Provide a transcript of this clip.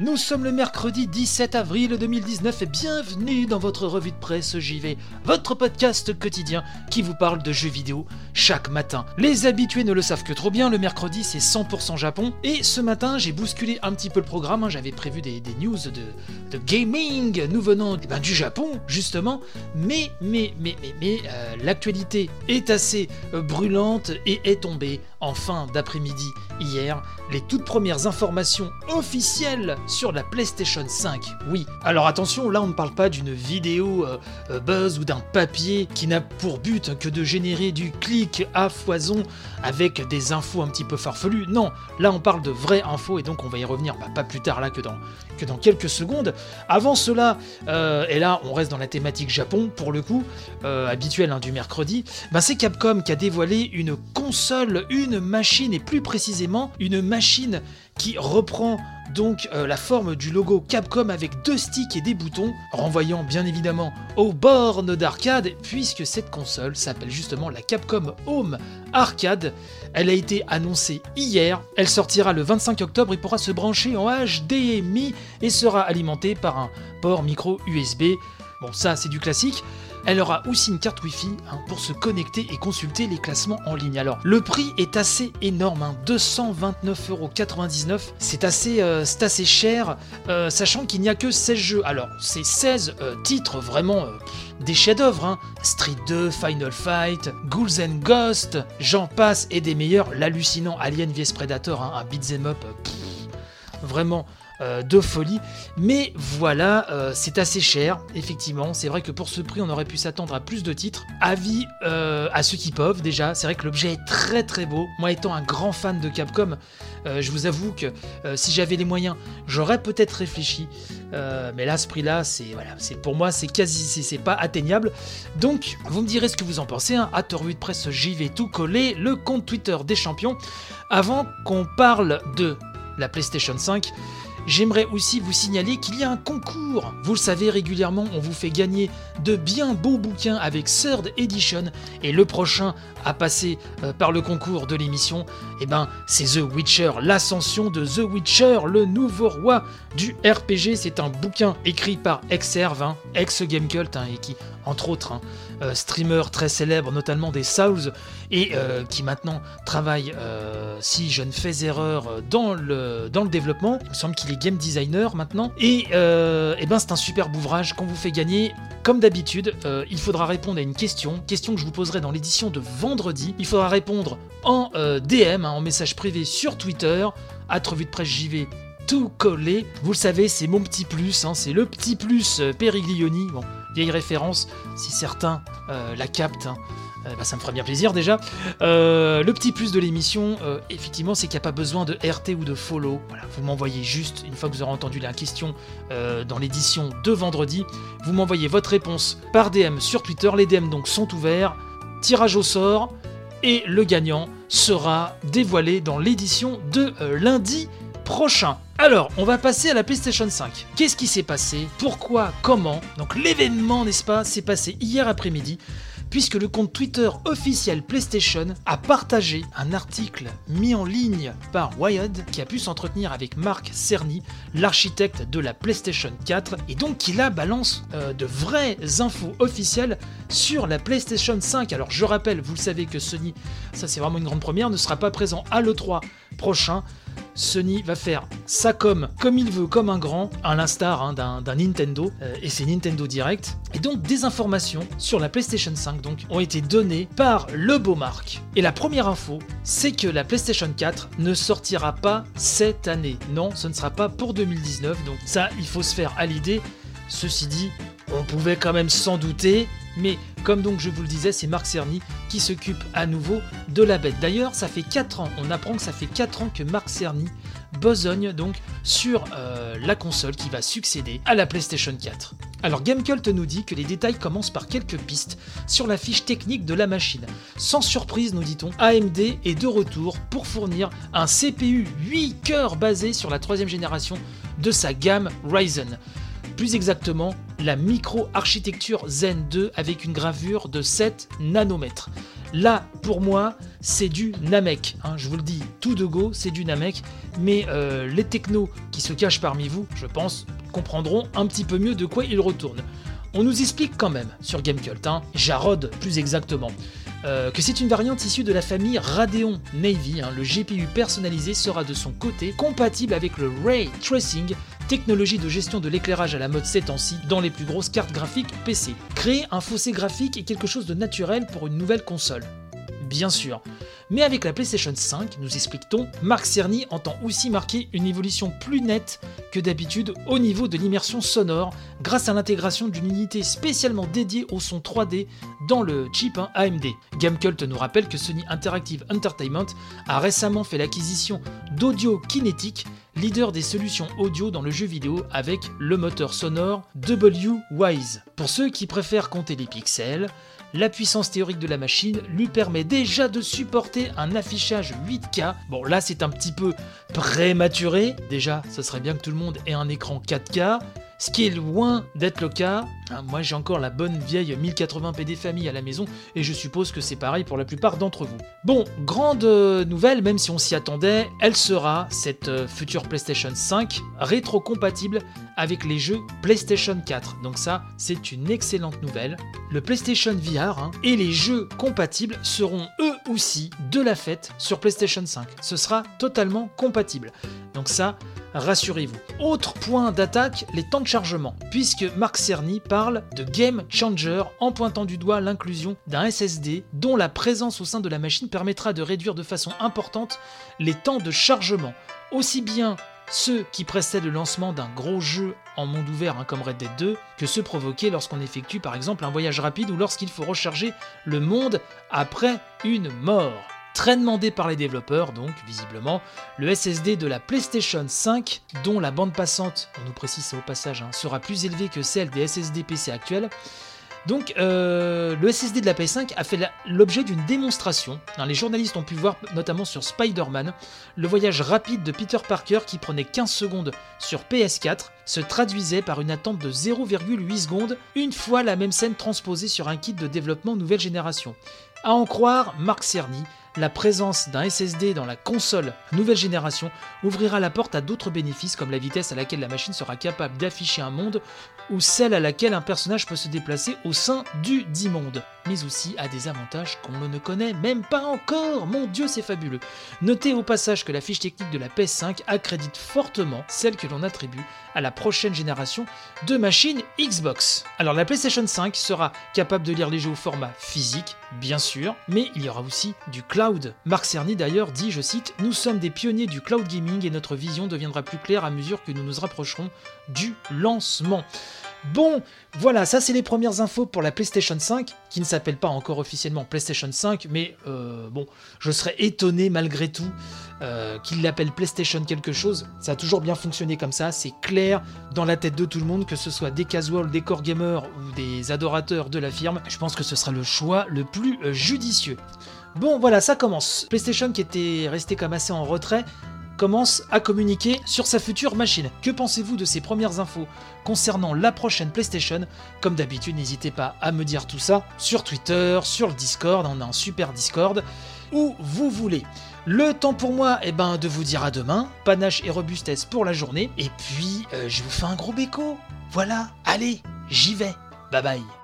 Nous sommes le mercredi 17 avril 2019 et bienvenue dans votre revue de presse JV, votre podcast quotidien qui vous parle de jeux vidéo chaque matin. Les habitués ne le savent que trop bien, le mercredi c'est 100% Japon et ce matin j'ai bousculé un petit peu le programme, hein. j'avais prévu des, news de, gaming nous venant eh ben, du Japon justement, mais mais mais mais, mais euh, l'actualité est assez euh, brûlante et est tombée en fin d'après-midi hier les toutes premières informations officielles sur la PlayStation 5. Oui, alors attention, là on ne parle pas d'une vidéo euh, euh, buzz ou d'un papier qui n'a pour but que de générer du clic à foison avec des infos un petit peu farfelues. Non, là on parle de vraies infos et donc on va y revenir bah, pas plus tard là que dans, que dans quelques secondes. Avant cela, euh, et là on reste dans la thématique Japon pour le coup, habituel hein, du mercredi, bah, c'est Capcom qui a dévoilé une console, une machine et plus précisément une machine qui reprend donc euh, la forme du logo Capcom avec deux sticks et des boutons, renvoyant bien évidemment aux bornes d'arcade, puisque cette console s'appelle justement la Capcom Home Arcade. Elle a été annoncée hier, elle sortira le 25 octobre et pourra se brancher en HDMI et sera alimentée par un port micro USB. Bon ça c'est du classique. Elle aura aussi une carte Wi-Fi hein, pour se connecter et consulter les classements en ligne. Alors, le prix est assez énorme, hein, 229,99€. C'est assez, euh, assez cher, euh, sachant qu'il n'y a que 16 jeux. Alors, c'est 16 euh, titres vraiment des chefs-d'œuvre. Hein. Street 2, Final Fight, Ghouls and Ghosts, j'en passe et des meilleurs. L'hallucinant Alien vs Predator, un beat'em up. vraiment euh, de folie. Mais voilà, euh, c'est assez cher, effectivement. C'est vrai que pour ce prix, on aurait pu s'attendre à plus de titres. Avis euh, à ceux qui peuvent, déjà. C'est vrai que l'objet est très très beau. Moi, étant un grand fan de Capcom, je vous avoue que si j'avais les moyens, j'aurais peut-être réfléchi. mais là, ce prix-là, c'est voilà, c'est pour moi, c'est quasi, c'est pas atteignable. Donc, vous me direz ce que vous en pensez. Hein. À de Presse, j'y vais tout coller. Le compte Twitter des champions. Avant qu'on parle de la PlayStation 5, J'aimerais aussi vous signaler qu'il y a un concours. Vous le savez, régulièrement, on vous fait gagner de bien beaux bouquins avec Third Edition. Et le prochain à passer euh, par le concours de l'émission, eh ben, c'est The Witcher, l'ascension de The Witcher, le nouveau roi du RPG. C'est un bouquin écrit par Exerve, hein, ex-Gamecult, hein, et qui, entre autres, hein, euh, streamer très célèbre, notamment des Souls, et euh, qui maintenant travaille, si je ne fais erreur, dans le, dans le développement. Il me semble qu'il est game designer maintenant. Et, ben, c'est un superbe ouvrage qu'on vous fait gagner. Comme d'habitude, il faudra répondre à une question, question que je vous poserai dans l'édition de vendredi. Il faudra répondre en DM, hein, en message privé sur Twitter, à de presse JV tout collé. Vous le savez, c'est mon petit plus, hein, c'est le petit plus euh, Periglioni. Bon, vieille référence, si certains euh, la captent. Hein, euh, bah, ça me fera bien plaisir déjà. le petit plus de l'émission, effectivement, c'est qu'il n'y a pas besoin de RT ou de follow. Vous m'envoyez juste, une fois que vous aurez entendu la question dans l'édition de vendredi, vous m'envoyez votre réponse par DM sur Twitter. Les DM donc sont ouverts. Tirage au sort. Et le gagnant sera dévoilé dans l'édition de lundi prochain. Alors, on va passer à la PlayStation 5. Qu'est-ce qui s'est passé? Pourquoi? Comment? Donc l'événement, n'est-ce pas, s'est passé hier après-midi puisque le compte Twitter officiel PlayStation a partagé un article mis en ligne par Wired qui a pu s'entretenir avec Marc Cerny, l'architecte de la PlayStation 4, et donc qui là balance euh, de vraies infos officielles sur la PlayStation 5. Alors je rappelle, vous le savez que Sony, ça c'est vraiment une grande première, ne sera pas présent à l'E3 prochain. Sony va faire sa com comme il veut, comme un grand, à l'instar hein, d'un Nintendo, euh, et c'est Nintendo Direct. Et donc des informations sur la PlayStation 5 donc, ont été données par le beau Marc. Et la première info, c'est que la PlayStation 4 ne sortira pas cette année. Non, ce ne sera pas pour 2019, donc ça, il faut se faire à l'idée. Ceci dit, on pouvait quand même s'en douter, mais comme donc je vous le disais, c'est Marc Cerny qui s'occupe à nouveau de la bête. D'ailleurs, ça fait 4 ans, on apprend que ça fait 4 ans que Marc Cerny besogne donc sur euh, la console qui va succéder à la PlayStation 4. Alors Gamecult nous dit que les détails commencent par quelques pistes sur la fiche technique de la machine. Sans surprise, nous dit-on, AMD est de retour pour fournir un CPU 8 cœurs basé sur la troisième génération de sa gamme Ryzen. Plus exactement, la micro-architecture Zen 2 avec une gravure de 7 nanomètres. Là, pour moi, c'est du Namek. hein, je vous le dis, tout de go, c'est du Namek. Mais euh, les technos qui se cachent parmi vous, je pense, comprendront un petit peu mieux de quoi ils retournent. On nous explique quand même sur Gamecult, hein, Jarod plus exactement, euh, que c'est une variante issue de la famille Radeon Navy. hein. le GPU personnalisé sera de son côté compatible avec le Ray Tracing, technologie de gestion de l'éclairage à la mode ces temps-ci dans les plus grosses cartes graphiques PC. Créer un fossé graphique est quelque chose de naturel pour une nouvelle console. Bien sûr. Mais avec la PlayStation 5, nous explique-t-on, Marc Cerny entend aussi marquer une évolution plus nette que d'habitude au niveau de l'immersion sonore grâce à l'intégration d'une unité spécialement dédiée au son 3D dans le chip hein, AMD. Gamecult nous rappelle que Sony Interactive Entertainment a récemment fait l'acquisition d'Audio Kinetic, leader des solutions audio dans le jeu vidéo avec le moteur sonore W-Wise. Pour ceux qui préfèrent compter les pixels, la puissance théorique de la machine lui permet déjà de supporter un affichage 8K. Bon là c'est un petit peu prématuré, déjà ça serait bien que tout le monde ait un écran 4K, ce qui est loin d'être le cas. Hein, Moi j'ai encore la bonne vieille 1080p des familles à la maison et je suppose que c'est pareil pour la plupart d'entre vous. Bon, grande euh, nouvelle, même si on s'y attendait, elle sera, cette euh, future PlayStation 5, rétro-compatible avec les jeux PlayStation 4. Donc ça, c'est une excellente nouvelle. Le PlayStation VR hein, et les jeux compatibles seront eux aussi de la fête sur PlayStation 5. Ce sera totalement compatible. Donc ça, rassurez-vous. Autre point d'attaque, les temps de chargement, puisque Marc Cerny parle de game changer en pointant du doigt l'inclusion d'un SSD dont la présence au sein de la machine permettra de réduire de façon importante les temps de chargement, aussi bien ceux qui précèdent le lancement d'un gros jeu en monde ouvert hein, comme Red Dead 2 que ceux provoqués lorsqu'on effectue par exemple un voyage rapide ou lorsqu'il faut recharger le monde après une mort. Très demandé par les développeurs, donc visiblement, le SSD de la PlayStation 5, dont la bande passante, on nous précise ça au passage, hein, sera plus élevée que celle des SSD PC actuels. Donc, euh, le SSD de la PS5 a fait l'objet d'une démonstration. Hein, les journalistes ont pu voir, notamment sur Spider-Man, le voyage rapide de Peter Parker qui prenait 15 secondes sur PS4 se traduisait par une attente de 0,8 secondes une fois la même scène transposée sur un kit de développement nouvelle génération. À en croire Marc Cerny, la présence d'un SSD dans la console nouvelle génération ouvrira la porte à d'autres bénéfices comme la vitesse à laquelle la machine sera capable d'afficher un monde ou celle à laquelle un personnage peut se déplacer au sein du dit monde, mais aussi à des avantages qu'on ne connaît même pas encore. Mon dieu, c'est fabuleux. Notez au passage que la fiche technique de la PS5 accrédite fortement celle que l'on attribue à la prochaine génération de machines Xbox. Alors la PlayStation 5 sera capable de lire les jeux au format physique, bien sûr, mais il y aura aussi du cloud. Marc Cerny d'ailleurs dit, je cite, Nous sommes des pionniers du cloud gaming et notre vision deviendra plus claire à mesure que nous nous rapprocherons du lancement. Bon, voilà, ça c'est les premières infos pour la PlayStation 5, qui ne s'appelle pas encore officiellement PlayStation 5, mais euh, bon, je serais étonné malgré tout euh, qu'il l'appelle PlayStation quelque chose. Ça a toujours bien fonctionné comme ça, c'est clair dans la tête de tout le monde, que ce soit des casuals, des core gamers ou des adorateurs de la firme. Je pense que ce sera le choix le plus euh, judicieux. Bon, voilà, ça commence. PlayStation qui était resté comme assez en retrait commence à communiquer sur sa future machine. Que pensez-vous de ces premières infos concernant la prochaine PlayStation? Comme d'habitude, n'hésitez pas à me dire tout ça sur Twitter, sur le Discord, on a un super Discord, où vous voulez. Le temps pour moi, eh ben, de vous dire à demain, panache et robustesse pour la journée, et puis euh, je vous fais un gros béco. Voilà, allez, j'y vais. Bye bye.